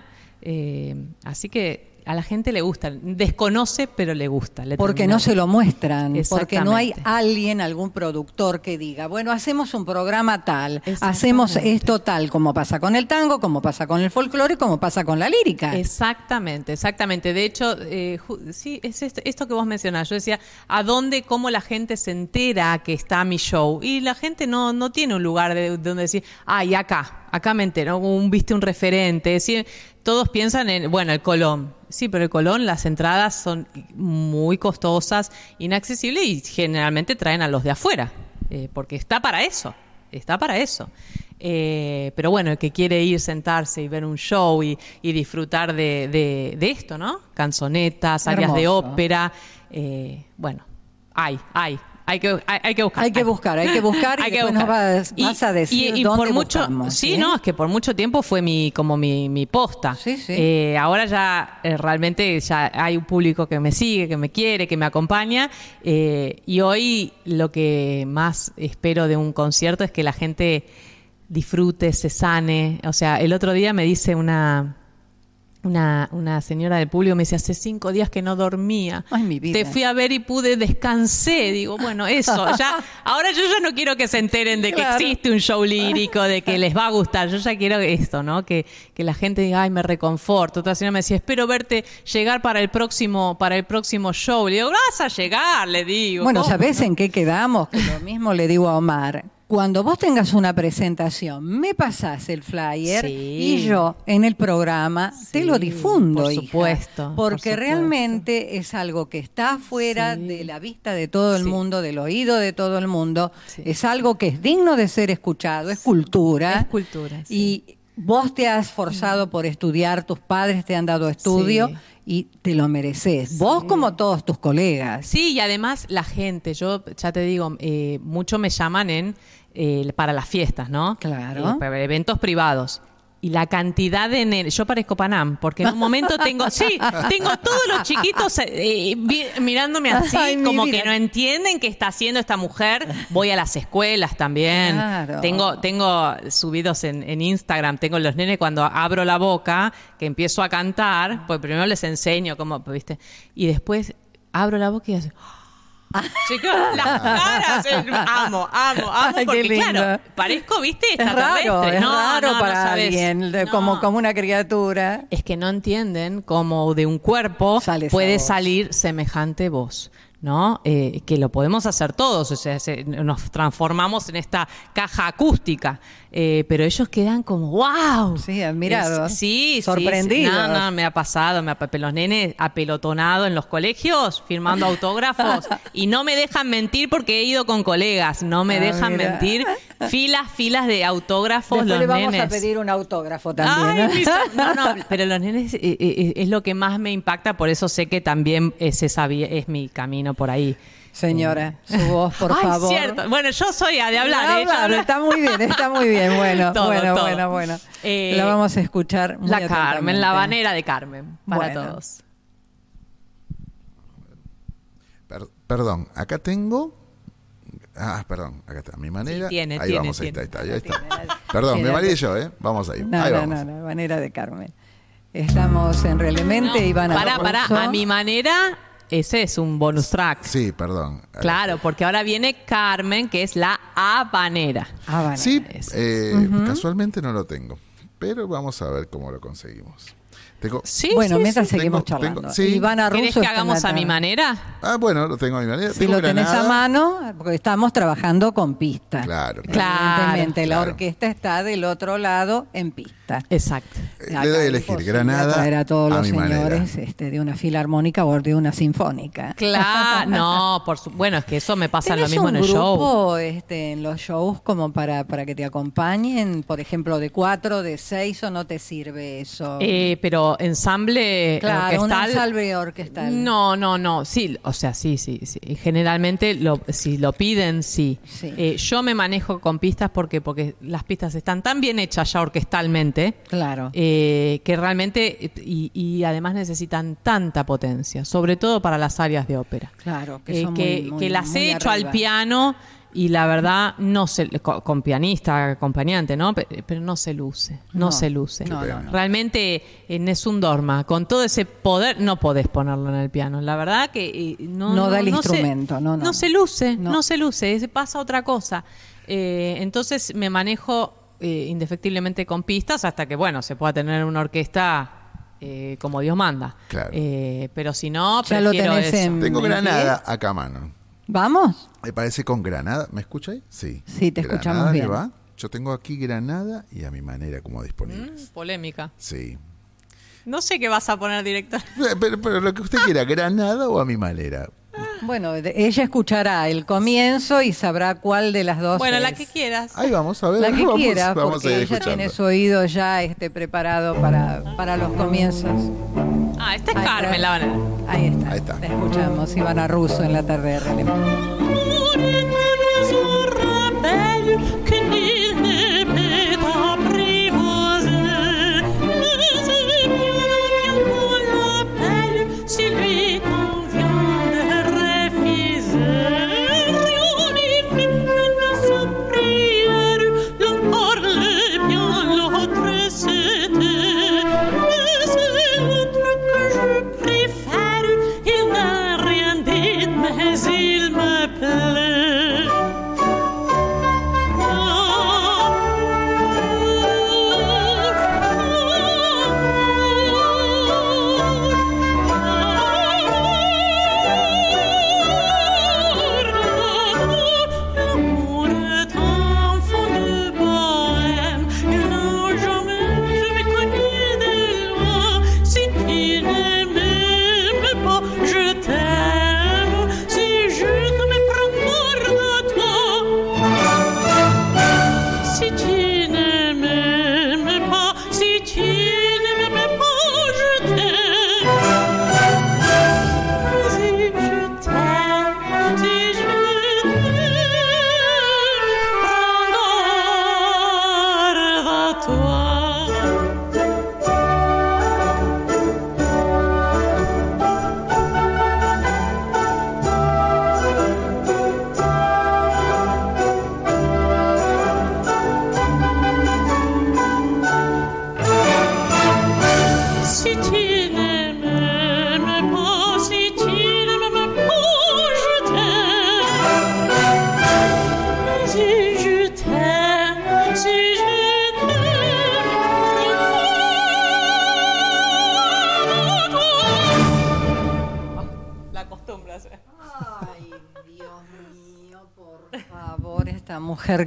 S3: así que a la gente le gusta, desconoce pero le gusta.
S2: porque no se lo muestran, porque no hay alguien, algún productor que diga, bueno, hacemos un programa tal, hacemos esto tal, como pasa con el tango, como pasa con el folclore, como pasa con la lírica.
S3: Exactamente, exactamente. De hecho, eh, sí, es esto, que vos mencionás. Yo decía, ¿a dónde, cómo la gente se entera que está mi show? Y la gente no, no tiene un lugar de, donde decir, ay, acá, acá me entero, un, viste un referente. decir, todos piensan en, bueno, el Colón. Sí, pero el Colón, las entradas son muy costosas, inaccesibles y generalmente traen a los de afuera, eh, porque está para eso, está para eso. Eh, pero bueno, el que quiere ir, sentarse y ver un show y, disfrutar de, esto, ¿no? Canzonetas, áreas de ópera, eh, bueno, hay, hay, hay que, hay, que buscar.
S2: Hay que buscar, hay que buscar y hay que Nos vas, a decir y, por
S3: mucho, sí, no, es que por mucho tiempo fue mi como mi, mi posta. Sí, sí. Eh, ahora ya eh, realmente ya hay un público que me sigue, que me quiere, que me acompaña eh, y hoy lo que más espero de un concierto es que la gente disfrute, se sane. O sea, el otro día me dice una una, una, señora del público me dice, hace cinco días que no dormía. Te fui a ver y pude, descansé. Digo, bueno, eso, ya, ahora yo ya no quiero que se enteren de que existe un show lírico, de que les va a gustar. Yo ya quiero esto, ¿no? Que, que la gente diga, ay, me reconforto. Otra señora me decía, espero verte llegar para el próximo, para el próximo show. Le digo, vas a llegar, le digo.
S2: Bueno, ¿sabes en qué quedamos? Que lo mismo le digo a Omar cuando vos tengas una presentación, me pasás el flyer y yo en el programa te lo difundo. Por
S3: supuesto.
S2: porque realmente es algo que está fuera de la vista de todo el mundo, del oído de todo el mundo. Es algo que es digno de ser escuchado, es cultura.
S3: Es cultura.
S2: Y vos te has forzado por estudiar, tus padres te han dado estudio y te lo mereces. Vos como todos tus colegas.
S3: Sí, y además la gente, yo ya te digo, eh, mucho me llaman en eh, para las fiestas, ¿no?
S2: Claro.
S3: Eh, para eventos privados y la cantidad de yo parezco Panam porque en un momento tengo sí tengo todos los chiquitos eh, mirándome así como que no entienden qué está haciendo esta mujer. Voy a las escuelas también. Tengo tengo subidos en, en, Instagram tengo los nenes cuando abro la boca que empiezo a cantar pues primero les enseño cómo viste y después abro la boca y así Chicos, las caras, amo, amo, amo, porque claro, parezco, viste,
S2: es raro, es no, raro para alguien, como, como una criatura.
S3: Es que no entienden cómo de un cuerpo puede salir semejante voz. ¿No? Eh, que lo podemos hacer todos, o sea, nos transformamos en esta caja acústica, eh, pero ellos quedan como, wow.
S2: Sí, admirados.
S3: sí,
S2: sorprendidos.
S3: no, no, me ha pasado, me ha, los nenes apelotonados en los colegios, firmando autógrafos, y no me dejan mentir porque he ido con colegas, no me ah, dejan mentir, filas, filas de autógrafos
S2: Después
S3: los
S2: le
S3: vamos
S2: a pedir un autógrafo también.
S3: no, no, pero los nenes eh, es lo que más me impacta, por eso sé que también ese es mi camino por ahí.
S2: Señora, su voz, por
S3: Ay,
S2: favor.
S3: Cierto. Bueno, yo soy de hablar.
S2: ¿eh? Está muy bien, está muy bien. Bueno, bueno, bueno, bueno, eh, la vamos a escuchar. Muy
S3: la Carmen, la banera de Carmen, para todos.
S1: perdón, acá tengo. Ah, perdón, acá está. Mi manera.
S3: tiene,
S1: ahí vamos, ahí está, ahí está. Perdón, me mareé yo, ¿eh? Vamos ahí.
S2: No,
S1: ahí
S2: no,
S1: vamos.
S2: no, no, manera de Carmen. Estamos en Relemente y van a.
S3: Para, para, a mi manera ese es un bonus track.
S1: Sí, perdón.
S3: Claro, porque ahora viene Carmen, que es la habanera.
S1: habanera sí, eh, casualmente no lo tengo, pero vamos a ver cómo lo conseguimos
S2: bueno, mientras seguimos charlando.
S3: ¿Quieres que hagamos a mi manera?
S1: Ah, bueno, lo tengo a mi manera.
S2: Si lo tenés a mano, porque estamos trabajando con pista.
S1: Claro.
S2: Evidentemente, la orquesta está del otro lado en pista.
S3: Exacto.
S1: Eh, le doy a elegir Granada.
S2: traer a todos los señores este, de una filarmónica o de una sinfónica.
S3: Claro, no, por bueno, es que eso me pasa lo mismo en el show.
S2: Este, en los shows como para, para que te acompañen, por ejemplo, de cuatro, de seis o no te sirve eso?
S3: Eh, pero ensamble
S2: Claro, un
S3: orquestal.
S2: ensamble orquestal.
S3: No, no, no. Sí, o sea, sí, sí, sí. Generalmente, lo, si lo piden, sí.
S2: Sí.
S3: Eh, yo me manejo con pistas porque porque las pistas están tan bien hechas ya orquestalmente
S2: Claro.
S3: eh, que realmente y, y además necesitan tanta potencia, sobre todo para las áreas de ópera.
S2: Claro, que
S3: Eh,
S2: son
S3: que,
S2: muy- muy-
S3: que las
S2: muy
S3: he hecho
S2: arriba.
S3: al piano y la verdad no se co- con, pianista acompañante, ¿no? Pe- Pero, no se luce, no,
S2: No,
S3: se luce.
S2: no, no, no.
S3: Realmente en es un dorma, con todo ese poder no podés ponerlo en el piano. La verdad que eh, no
S2: No da el
S3: se-
S2: instrumento, no, no.
S3: se luce,
S2: No.
S3: no, se luce, es- pasa otra cosa. Eh, entonces me manejo eh, indefectiblemente con pistas hasta que bueno se pueda tener una orquesta eh, como Dios manda.
S1: Claro.
S3: Eh, pero si no,
S2: Ya lo tenés
S3: eso.
S2: en-
S1: Tengo
S2: ¿En
S1: granada acá a mano.
S2: ¿Vamos?
S1: Me parece con granada. ¿Me escucha ahí? Sí.
S2: Sí, te escuchamos
S1: ¿Granada le
S2: bien.
S1: va? Yo tengo aquí granada y a mi manera como
S3: Mm,
S1: disponibles.
S3: polémica.
S1: Sí.
S3: No sé qué vas a poner director.
S1: Eh, Pero, pero lo que usted quiera, granada o a mi manera.
S2: Bueno, ella escuchará el comienzo y sabrá cuál de las dos
S3: Bueno, la
S2: es.
S3: que quieras.
S1: Ahí vamos a ver.
S2: La que
S1: vamos,
S2: quiera,
S1: vamos a
S2: porque
S1: ir
S2: ella
S1: escuchando.
S2: tiene su oído ya este, preparado para, para los comienzos.
S3: Ah, esta es
S2: Ahí está.
S3: Carmen, la banana.
S2: Ahí está.
S1: Ahí está.
S2: La escuchamos, Ivana Russo en la tarde de.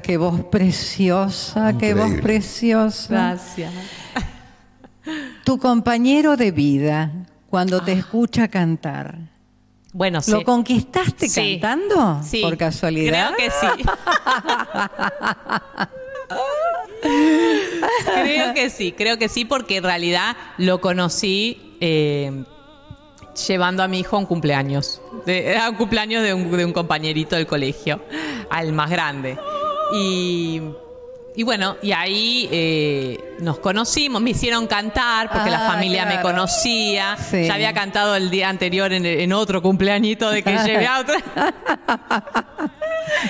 S2: Qué voz preciosa, qué voz
S1: Increíble.
S2: preciosa.
S3: Gracias.
S2: Tu compañero de vida, cuando te escucha cantar,
S3: Bueno, sí.
S2: ¿lo conquistaste
S3: Sí.
S2: cantando?
S3: Sí.
S2: Por casualidad.
S3: Creo que sí. creo que sí, creo que sí, porque en realidad lo conocí eh, llevando a mi hijo a un cumpleaños. De- Era un cumpleaños de un, de un compañerito del colegio, al más grande. Y, y bueno, y ahí eh, nos conocimos, me hicieron cantar porque la
S2: Ah,
S3: familia me conocía.
S2: Sí.
S3: Ya había cantado el día anterior en, en otro cumpleañito de que llevé a otra.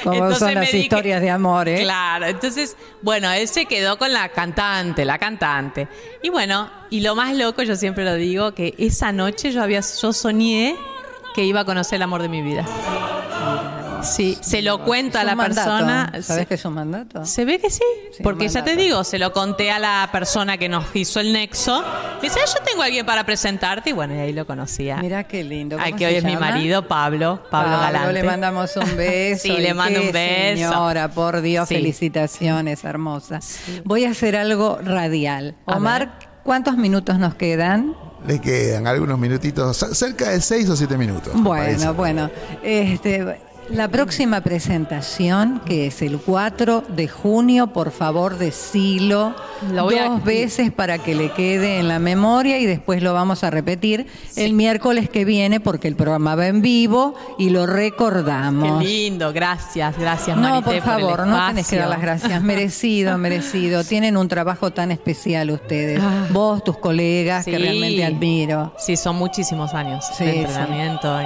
S2: Como
S3: Entonces
S2: son las
S3: que-
S2: historias de amor, ¿eh?
S3: Claro, entonces, bueno, él se quedó con la cantante, la cantante. Y bueno, y lo más loco, yo siempre lo digo, que esa noche yo había, yo soñé que iba a conocer el amor de mi vida. Sí, se lo cuento a la
S2: mandato.
S3: persona.
S2: ¿Sabes
S3: se-
S2: que es un mandato?
S3: se ve que sí,
S2: Sí,
S3: porque ya te digo, se lo conté a la persona que nos hizo el nexo. Me dice, "Ah, yo tengo a alguien para presentarte, y bueno, y ahí lo conocía.
S2: Mira qué lindo. ¿Cómo
S3: que
S2: se
S3: hoy es mi marido, Pablo, Pablo, Galante.
S2: le mandamos un beso.
S3: Sí, le mando un beso.
S2: Señora, por Dios,
S3: Sí.
S2: felicitaciones, hermosa. Voy a hacer algo radial. Omar, ¿cuántos minutos nos quedan?
S1: Le quedan algunos minutitos, cerca de seis o siete minutos.
S2: Bueno, bueno. Este, La próxima presentación, que es el 4 de junio, por favor decilo
S3: Lo voy a-
S2: dos veces para que le quede en la memoria y después lo vamos a repetir el miércoles que viene porque el programa va en vivo y lo
S3: Qué
S2: recordamos.
S3: lindo, gracias, gracias
S2: No,
S3: Marité,
S2: por favor, no tenés que dar las gracias. Merecido, merecido. Tienen un trabajo tan especial ustedes.
S3: Ah.
S2: Vos, tus colegas, que realmente admiro.
S3: Sí, son muchísimos años
S2: Sí,
S3: de
S2: sí.
S3: entrenamiento.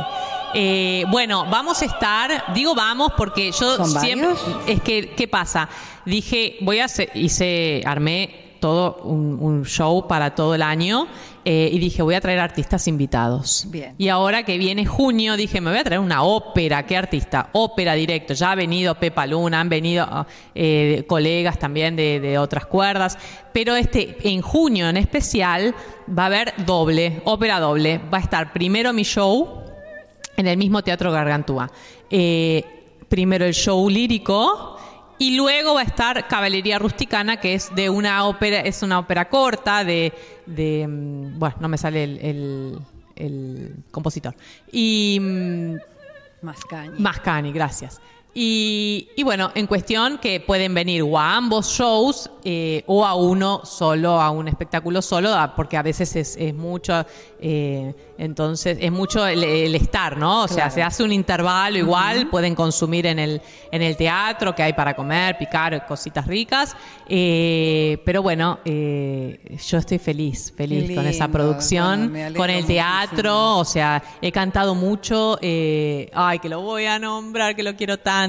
S3: Eh, bueno, vamos a estar, digo vamos porque yo
S2: ¿Son
S3: siempre,
S2: varios?
S3: es que, ¿qué pasa? Dije, voy a hacer, hice, armé todo un, un show para todo el año eh, y dije, voy a traer artistas invitados.
S2: Bien.
S3: Y ahora que viene junio, dije, me voy a traer una ópera. ¿Qué artista? Ópera directo. Ya ha venido Pepa Luna, han venido eh, colegas también de, de otras cuerdas. Pero este, en junio en especial, va a haber doble, ópera doble. Va a estar primero mi show en el mismo Teatro Gargantúa. Eh, primero el show lírico y luego va a estar Caballería Rusticana, que es de una ópera, es una ópera corta de, de, mm, bueno, no me sale el, el- el compositor. Y mm,
S2: Mascaña.
S3: Mascani, gracias. Y, y bueno, en cuestión que pueden venir o a ambos shows eh, o a uno solo, a un espectáculo solo, porque a veces es, es mucho, eh, entonces es mucho el, el estar, ¿no? O sea, se hace un intervalo igual, pueden consumir en el, en el teatro, que hay para comer, picar, cositas ricas. Eh, pero bueno, eh, yo estoy feliz, feliz con esa producción,
S2: bueno,
S3: con el teatro,
S2: muchísimo.
S3: o sea, he cantado mucho, eh, ay, que lo voy a nombrar, que lo quiero tanto,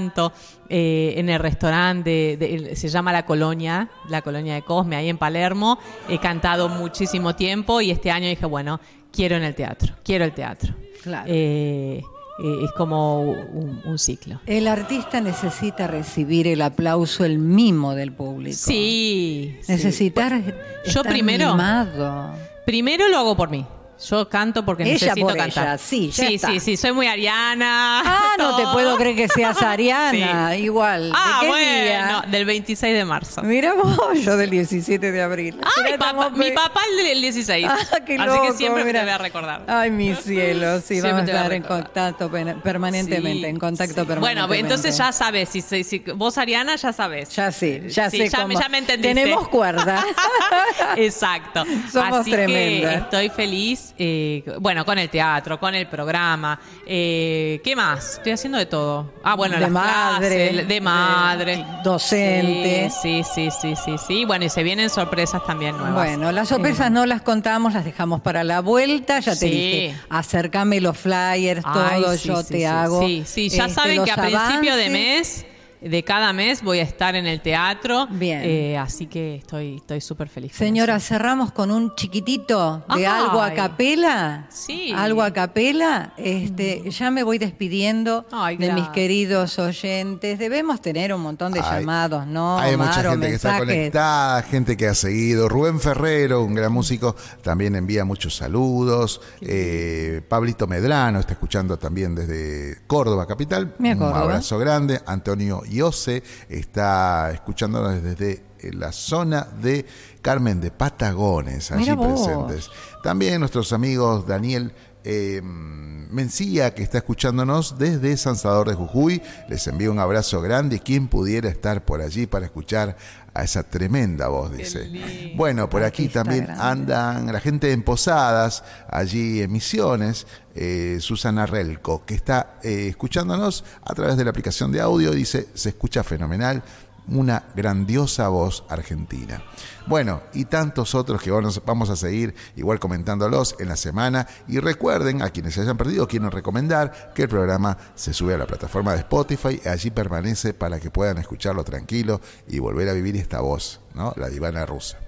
S3: eh, en el restaurante, de- de- se llama La Colonia, La Colonia de Cosme, ahí en Palermo. He cantado muchísimo tiempo y este año dije, bueno, quiero en el teatro, quiero el teatro.
S2: Claro.
S3: Eh, eh, es como un, un ciclo.
S2: El artista necesita recibir el aplauso, el mimo del público.
S3: Sí. sí.
S2: Necesitar
S3: Yo
S2: estar
S3: primero-
S2: mimado.
S3: Primero lo hago por mí. Yo canto porque
S2: Ella
S3: necesito
S2: por
S3: cantar.
S2: ella, sí, ya
S3: sí,
S2: está.
S3: sí, sí, soy muy ariana.
S2: Ah, no te puedo creer que seas Ariana.
S3: Sí.
S2: Igual.
S3: Ah,
S2: ¿De qué
S3: bueno,
S2: día?
S3: del 26 de marzo.
S2: Mira vos, yo del 17 de abril.
S3: Ay,
S2: Mira,
S3: papá- mi papá el del 16.
S2: Ah, qué
S3: Así
S2: loco,
S3: que siempre
S2: mira.
S3: te voy a recordar.
S2: Ay, mi cielo, sí,
S3: Siempre
S2: vamos a estar en contacto permanentemente,
S3: Sí,
S2: en contacto
S3: sí.
S2: permanentemente.
S3: Bueno, entonces ya sabes, si, si- si- vos Ariana ya sabes.
S2: Ya sé, ya
S3: Sí,
S2: sé
S3: ya, me-
S2: cómo.
S3: ya me entendiste.
S2: Tenemos cuerda.
S3: Exacto.
S2: Somos
S3: Así
S2: tremendas.
S3: que estoy feliz, eh, bueno, con el teatro, con el programa. Eh, ¿Qué más? Estoy haciendo de todo. Ah, bueno,
S2: De
S3: las
S2: madre,
S3: clases, de madre.
S2: docente.
S3: Sí, sí, sí, sí, sí, sí. Bueno, y se vienen sorpresas también nuevas.
S2: Bueno, las sorpresas no las contamos, las dejamos para la vuelta. Ya te
S3: Sí.
S2: dije, acércame los flyers,
S3: Ay,
S2: todo,
S3: sí,
S2: yo te hago.
S3: Sí, sí, ya
S2: este,
S3: saben que a principio de mes, de cada mes, voy a estar en el teatro.
S2: Bien.
S3: Eh, así que estoy estoy súper feliz.
S2: Señora,
S3: eso.
S2: cerramos con un chiquitito de algo a capela.
S3: Sí.
S2: Algo a capela. Este, ya me voy despidiendo
S3: Ay,
S2: de mis queridos oyentes. Debemos tener un montón de llamados, ¿no?
S1: Hay
S2: Omar,
S1: mucha gente que está conectada, gente que ha seguido. Rubén Ferrero, un gran músico, también envía muchos saludos. Eh, Pablito Medrano está escuchando también desde Córdoba, capital.
S2: Mira,
S1: un abrazo grande. Antonio Iose está escuchándonos desde la zona de Carmen de Patagones, allí presentes. También nuestros amigos Daniel eh, Mencía, que está escuchándonos desde San Salvador de Jujuy. Les envío un abrazo grande. Quien pudiera estar por allí para escuchar a esa tremenda voz, dice. Bueno, por aquí también
S2: grande.
S1: andan la gente en Posadas, allí en Misiones, eh, Susana Relco, que está eh, escuchándonos a través de la aplicación de audio. Dice, se escucha fenomenal una grandiosa voz argentina. Bueno, y tantos otros que vamos, vamos a seguir igual comentándolos en la semana. Y recuerden, a quienes se hayan perdido, quiero recomendar que el programa se sube a la plataforma de Spotify y allí permanece para que puedan escucharlo tranquilo y volver a vivir esta voz, ¿no? La divana rusa.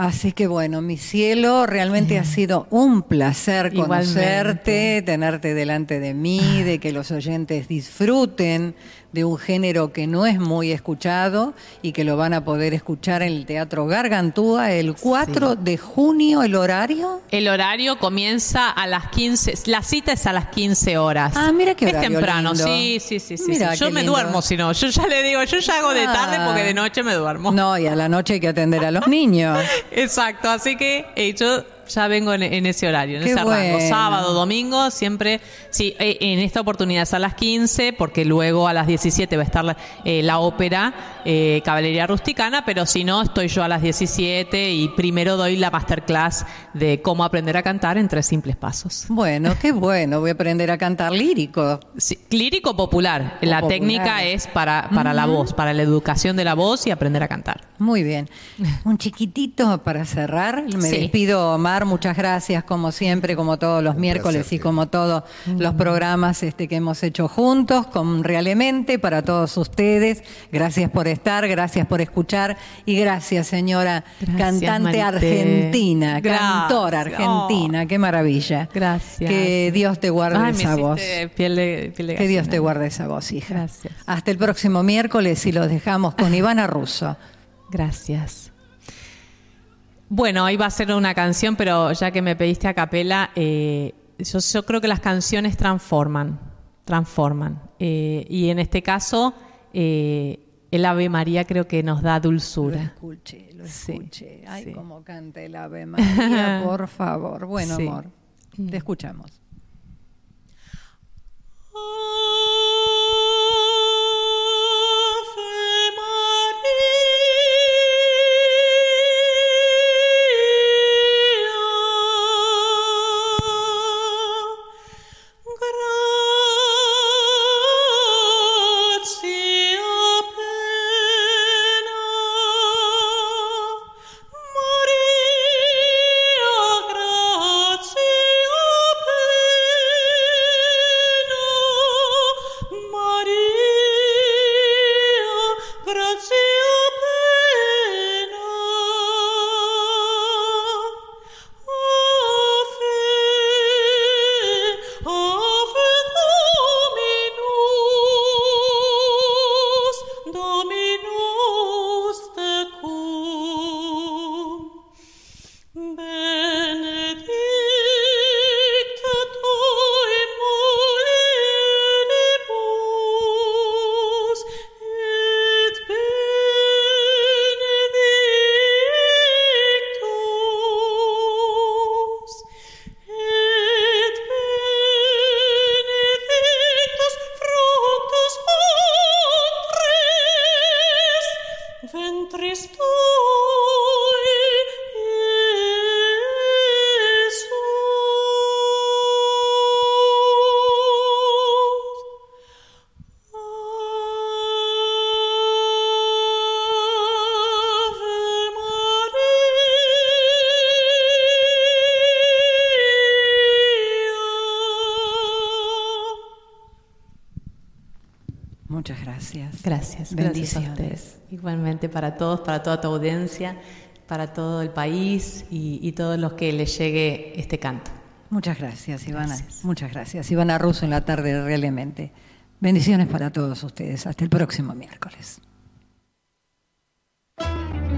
S2: Así que bueno, mi cielo, realmente ha sido un placer
S3: Igualmente.
S2: conocerte, tenerte delante de mí, de que los oyentes disfruten de un género que no es muy escuchado y que lo van a poder escuchar en el Teatro Gargantúa el 4 de junio, el horario.
S3: El horario comienza a las 15, la cita es a las 15 horas.
S2: Ah, mira qué
S3: Es
S2: horario
S3: temprano,
S2: lindo.
S3: sí, sí, sí. sí,
S2: Mira
S3: sí. Yo me
S2: lindo.
S3: duermo si no, yo ya le digo, yo ya hago de tarde
S2: Ah.
S3: porque de noche me duermo.
S2: No, y a la noche hay que atender a los niños.
S3: Exacto, así que eh, yo
S4: ya vengo en, en ese horario, en
S2: Qué
S4: ese rango.
S2: bueno.
S4: Sábado, domingo, siempre. Sí, eh, en esta oportunidad es a las 15, porque luego a las 17 va a estar la, eh, la ópera eh, Caballería Rusticana, pero si no, estoy yo a las 17 y primero doy la masterclass de cómo aprender a cantar en tres simples pasos.
S2: Bueno, qué bueno. Voy a aprender a cantar lírico.
S4: Sí, lírico popular.
S2: O
S4: la
S2: popular.
S4: técnica es para, para la voz, para la educación de la voz y aprender a cantar.
S2: Muy bien. Un chiquitito para cerrar. Me
S4: Sí.
S2: despido, Omar. Muchas gracias, como siempre, como todos los miércoles y como todos los programas este, que hemos hecho juntos, con Realmente, para todos ustedes. Gracias por estar, gracias por escuchar y gracias, señora
S4: Gracias,
S2: cantante
S4: Marité.
S2: argentina,
S4: Gracias.
S2: cantora argentina. Qué maravilla.
S4: Gracias.
S2: Que Dios te guarde
S4: Ay,
S2: esa voz.
S4: hiciste piel de, piel de
S2: Que Dios te guarde esa voz, hija.
S4: Gracias.
S2: Hasta el próximo miércoles y los dejamos con Ivana Russo.
S4: Gracias. Bueno, ahí va a ser una canción, pero ya que me pediste a capela, eh, yo, yo creo que las canciones transforman, transforman. Eh, y en este caso, eh, el Ave María creo que nos da
S2: Lo
S4: dulzura.
S2: escuché, lo
S4: Sí,
S2: escuché. Ay,
S4: sí.
S2: cómo canta el Ave María, por favor. Bueno,
S4: Sí.
S2: amor, te escuchamos.
S3: Ave
S2: gracias.
S4: Gracias a
S2: Bendiciones.
S4: ustedes. Igualmente para todos, para toda tu audiencia, para todo el país y, y todos los que les llegue este canto.
S2: Muchas gracias, Ivana.
S4: Gracias.
S2: Muchas gracias. Ivana Russo en la tarde, realmente. Bendiciones para todos ustedes. Hasta el próximo miércoles.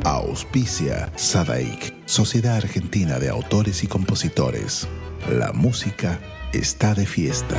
S1: Auspicia Sadaik, Sociedad Argentina de Autores y Compositores. La música está de fiesta.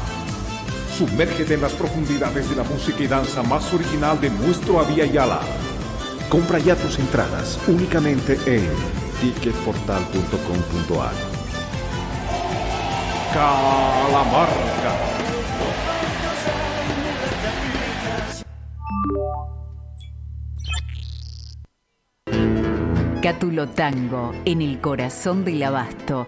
S5: Sumérgete en las profundidades de la música y danza más original de nuestro Avia Yala. Compra ya tus entradas únicamente en ticketportal.com.ar. Calamarca.
S6: Cátulo Tango, en el corazón del abasto.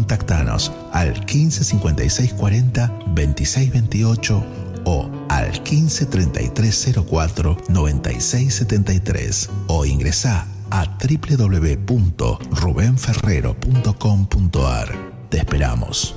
S1: Contactanos al 15 56 40 26 28 o al 15 33 04 96 73 o ingresa a www.rubenferrero.com.ar. Te esperamos.